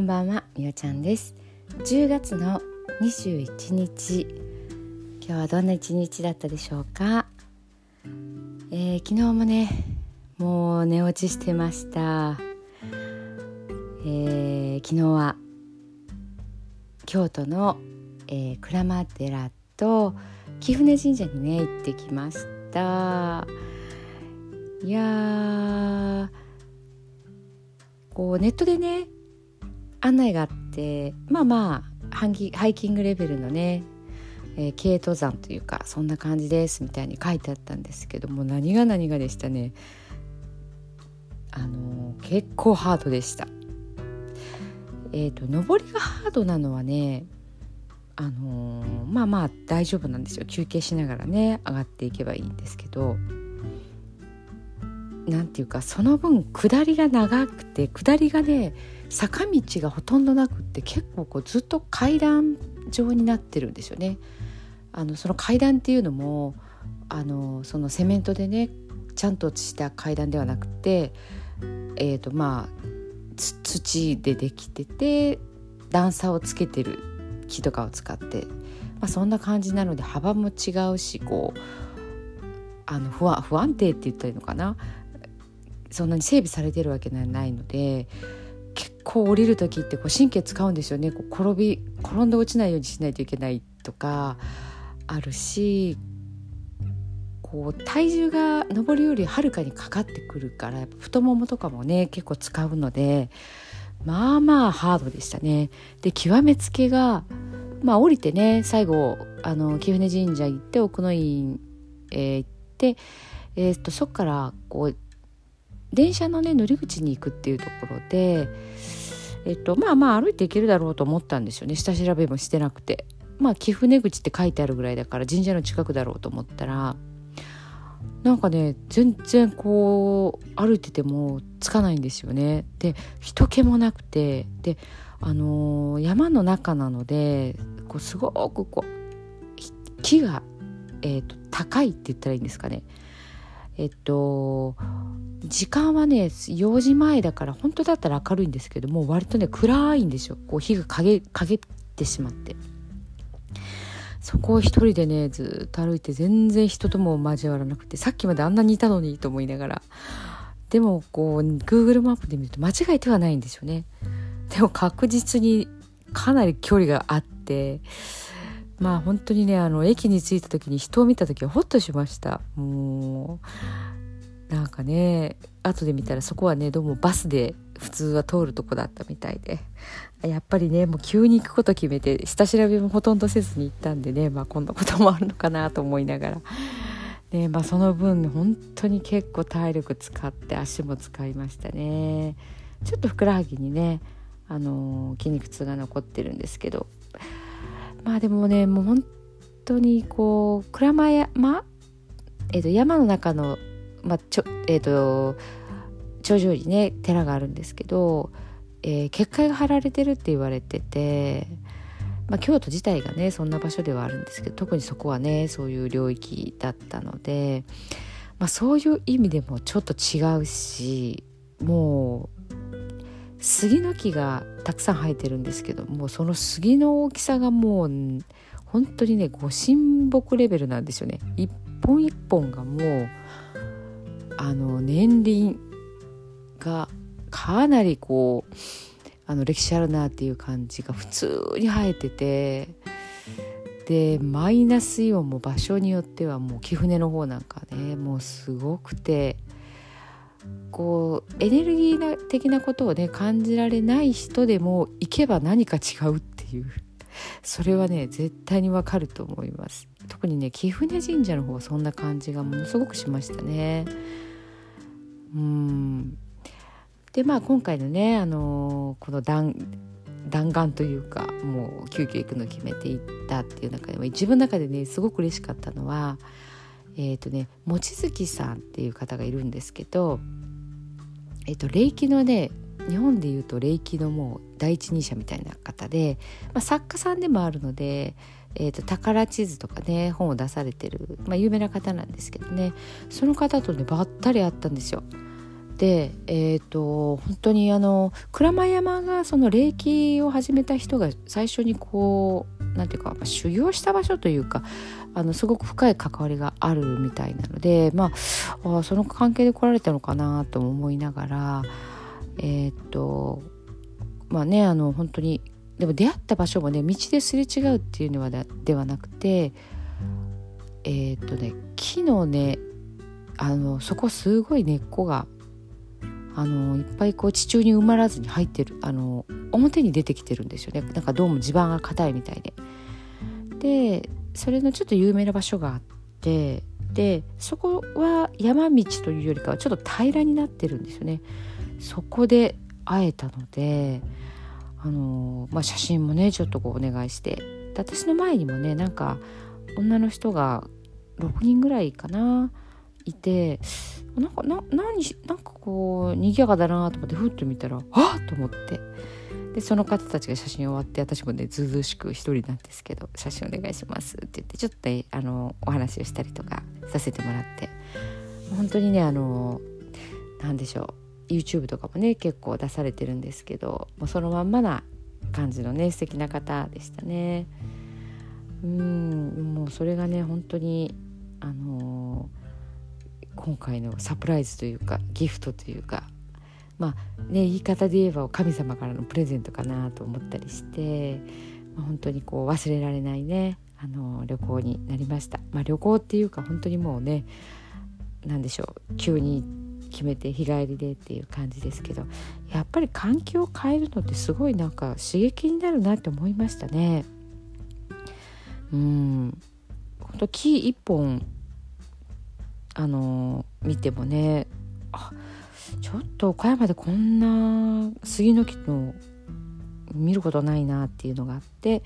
こんばんはみおちゃんです。10月の21日今日はどんな一日だったでしょうか、えー、昨日もねもう寝落ちしてました、えー、昨日は京都の、えー、鞍馬寺と貴船神社にね行ってきました。いやこうネットでね案内があってまあまあハイキングレベルのね、えー、軽登山というかそんな感じですみたいに書いてあったんですけども何が何がでしたね。あのー、結構ハードでした。え、ー、と登りがハードなのはねあのー、まあまあ大丈夫なんですよ。休憩しながらね上がっていけばいいんですけど。何て言うかその分下りが長くて下りがね坂道がほとんどなくって結構こうずっと階段状になってるんですよね。あのその階段っていうのもあのそのセメントでねちゃんとした階段ではなくてえーとまあ土でできてて段差をつけてる木とかを使って、まあ、そんな感じなので幅も違うしこうあの不安不安定って言ったらいいのかなそんなに整備されてるわけではないので結構降りる時ってこう神経使うんですよねこう転び転んで落ちないようにしないといけないとかあるしこう体重が上るよりはるかにかかってくるから太ももとかもね結構使うのでまあまあハードでしたね。で極めつけがまあ降りてね最後あの貴船神社行って奥の院、えー、行って、えー、っとそっからこう電車のね乗り口に行くっていうところで、えっと、まあまあ歩いて行けるだろうと思ったんですよね下調べもしてなくて。まあ貴船口って書いてあるぐらいだから神社の近くだろうと思ったらなんかね全然こう歩いててもつかないんですよね。で人気もなくてであのー、山の中なのでこうすごくこう木が、えーと、高いって言ったらいいんですかね。えっと時間はね4時前だから本当だったら明るいんですけども割とね暗いんですよ。こう火が陰陰ってしまって。そこを一人でねずっと歩いて全然人とも交わらなくてさっきまであんなにいたのにと思いながら。でもこう Google マップで見ると間違えてはないんですよね。でも確実にかなり距離があって。まあ本当にねあの駅に着いた時に人を見た時はホッとしました。もうなんかね後で見たらそこはねどうもバスで普通は通るとこだったみたいで。やっぱりねもう急に行くこと決めて下調べもほとんどせずに行ったんでねまあこんなこともあるのかなと思いながら。ねまあ、その分本当に結構体力使って足も使いましたね。ちょっとふくらはぎにね、あのー、筋肉痛が残ってるんですけど。まあでもねもう本当にこう鞍馬山、えー、と山の中の、まあちょえーと、頂上にね寺があるんですけど、えー、結界が張られてるって言われてて、まあ、京都自体がねそんな場所ではあるんですけど特にそこはねそういう領域だったので、まあ、そういう意味でもちょっと違うしもう杉の木がたくさん生えてるんですけどもその杉の大きさがもう本当にねご神木レベルなんですよね。一本一本がもうあの年輪がかなりこうあの歴史あるなっていう感じが普通に生えててでマイナスイオンも場所によってはもう貴船の方なんかねもうすごくてこうエネルギー的なことをね感じられない人でも行けば何か違うっていう。それはね絶対にわかると思います。特にね貴船神社の方はそんな感じがものすごくしましたねうん。でまあ今回のねあの、この弾弾丸というかもう急遽行くのを決めていったっていう中でも自分の中でねすごく嬉しかったのはえっ、ー、とね望月さんっていう方がいるんですけどえっ、ー、と霊気のね日本でいうと霊気のもう第一人者みたいな方で、まあ、作家さんでもあるので、えーと、宝地図とかね本を出されてる、まあ、有名な方なんですけどねその方とねばったり会ったんですよ。でえっ、ー、と本当にあの鞍馬山がその霊気を始めた人が最初にこう何て言うか、まあ、修行した場所というかあのすごく深い関わりがあるみたいなのでまああその関係で来られたのかなとも思いながらえっ、ー、とまあねあの本当にでも出会った場所もね道ですれ違うっていうのはではなくてえっ、とね木のねあのそこすごい根っこがあのいっぱいこう地中に埋まらずに入ってるあの表に出てきてるんですよねなんかどうも地盤が硬いみたいで。でそれのちょっと有名な場所があってでそこは山道というよりかはちょっと平らになってるんですよね。そこで会えたのであの、まあ、写真もねちょっとこうお願いして。で私の前にもねなんか女の人が6人ぐらいかないてなんかな何なんかこう賑やかだなと思ってふっと見たらあっ！と思って。でその方たちが写真終わって私もねずうずうしく一人なんですけど「写真お願いします」って言ってちょっとあのお話をしたりとかさせてもらって。本当にねあの何でしょう YouTube とかもね結構出されてるんですけどもうそのまんまな感じのね素敵な方でしたね。うんもうそれがね本当にあの今回のサプライズというかギフトというかまあね言い方で言えば神様からのプレゼントかなと思ったりして、まあ、本当にこう忘れられないねあの旅行になりました。まあ、旅行っていうか本当にもうね何でしょう急に決めて日帰りでっていう感じですけどやっぱり環境を変えるのってすごいなんか刺激になるなって思いましたね。うん本当木一本あの見てもねあちょっと岡山でこんな杉の木の見ることないなっていうのがあって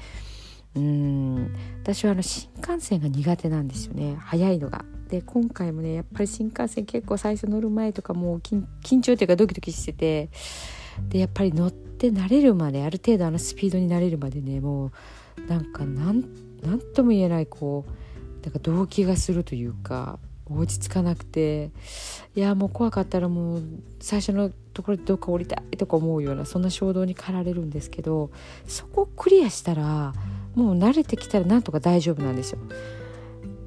うん私はあの新幹線が苦手なんですよね早いのが。で今回もねやっぱり新幹線結構最初乗る前とかもう緊張っていうかドキドキしててでやっぱり乗って慣れるまである程度あのスピードに慣れるまでねもうなんかなんなんとも言えないこうなんか動機がするというか落ち着かなくていやもう怖かったらもう最初のところでどっか降りたいとか思うようなそんな衝動に駆られるんですけどそこをクリアしたらもう慣れてきたらなんとか大丈夫なんですよ。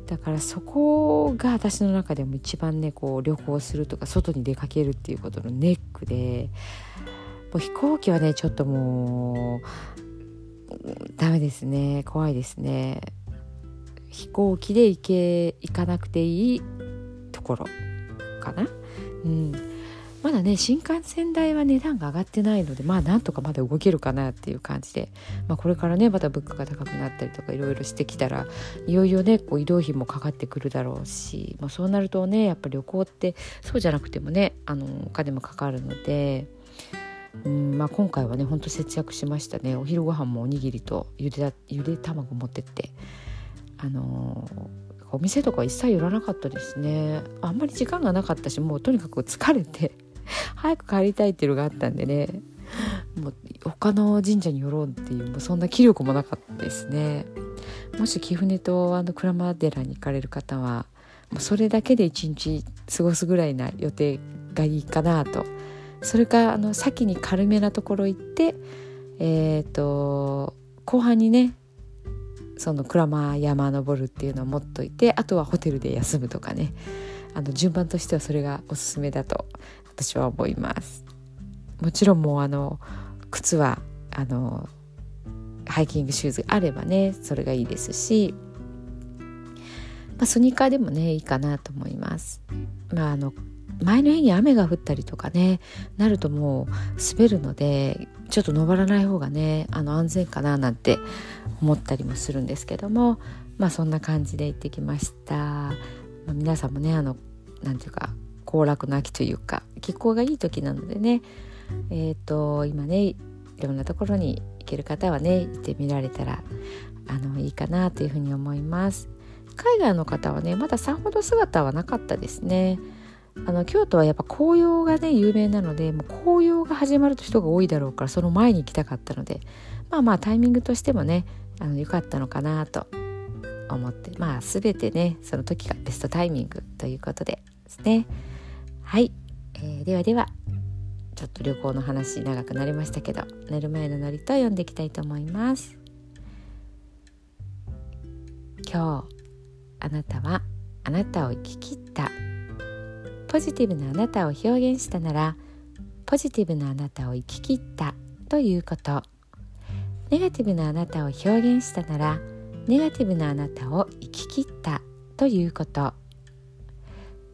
だからそこが私の中でも一番ねこう旅行するとか外に出かけるっていうことのネックでもう飛行機はねちょっともうダメですね。怖いですね。飛行機で行け行かなくていいところかな？うん。だね新幹線代は値段が上がってないのでまあなんとかまだ動けるかなっていう感じで、まあ、これからねまた物価が高くなったりとかいろいろしてきたらいよいよねこう移動費もかかってくるだろうし、まあ、そうなるとねやっぱ旅行ってそうじゃなくてもねあのお金もかかるので。うんまあ、今回はねほんと節約しましたねお昼ご飯もおにぎりとゆでゆで卵持ってってあのお店とか一切寄らなかったですねあんまり時間がなかったしもうとにかく疲れて 早く帰りたいっていうのがあったんでね。もう他の神社に寄ろうっていうもうそんな気力もなかったですね。もし貴船とあの鞍馬寺に行かれる方はもうそれだけで一日過ごすぐらいな予定がいいかなと。それかあの先に軽めなところ行ってえっ、ー、と後半にねその鞍馬山登るっていうのを持っといてあとはホテルで休むとかね。あの順番としてはそれがおすすめだと。私は思います。もちろんもうあの靴はあのハイキングシューズがあればねそれがいいですし、まあ、スニーカーでもねいいかなと思います。まああの前の日に雨が降ったりとかねなるともう滑るのでちょっと登らない方がねあの安全かななんて思ったりもするんですけどもまあそんな感じで行ってきました、まあ、皆さんもねあの何て言うか行楽の秋というか気候がいい時なのでねえっ、ー、と今ねいろんなところに行ける方はね行ってみられたらあのいいかなというふうに思います。海外の方はねまださほど姿はなかったですね。あの京都はやっぱ紅葉がね有名なのでもう紅葉が始まると人が多いだろうからその前に行きたかったのでまあまあタイミングとしてもねあの良かったのかなと思ってまあ全てねその時がベストタイミングということでですね。はい、えー、ではではちょっと旅行の話長くなりましたけど寝る前のノリと読んでいきたいと思います。今日あなたはあなたを生き切ったポジティブなあなたを表現したならポジティブなあなたを生き切ったということ。ネガティブなあなたを表現したならネガティブなあなたを生き切ったということ。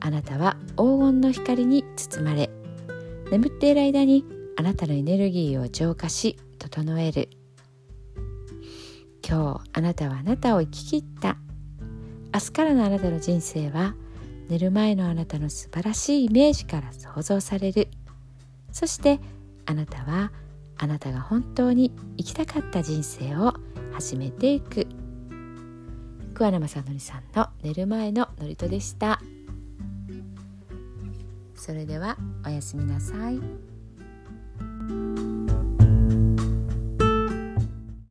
あなたは黄金の光に包まれ眠っている間にあなたのエネルギーを浄化し整える。今日あなたはあなたを生き切った。明日からのあなたの人生は寝る前のあなたの素晴らしいイメージから想像される。そしてあなたはあなたが本当に生きたかった人生を始めていく。桑名正則さんの寝る前の祝詞でした。それではおやすみなさい。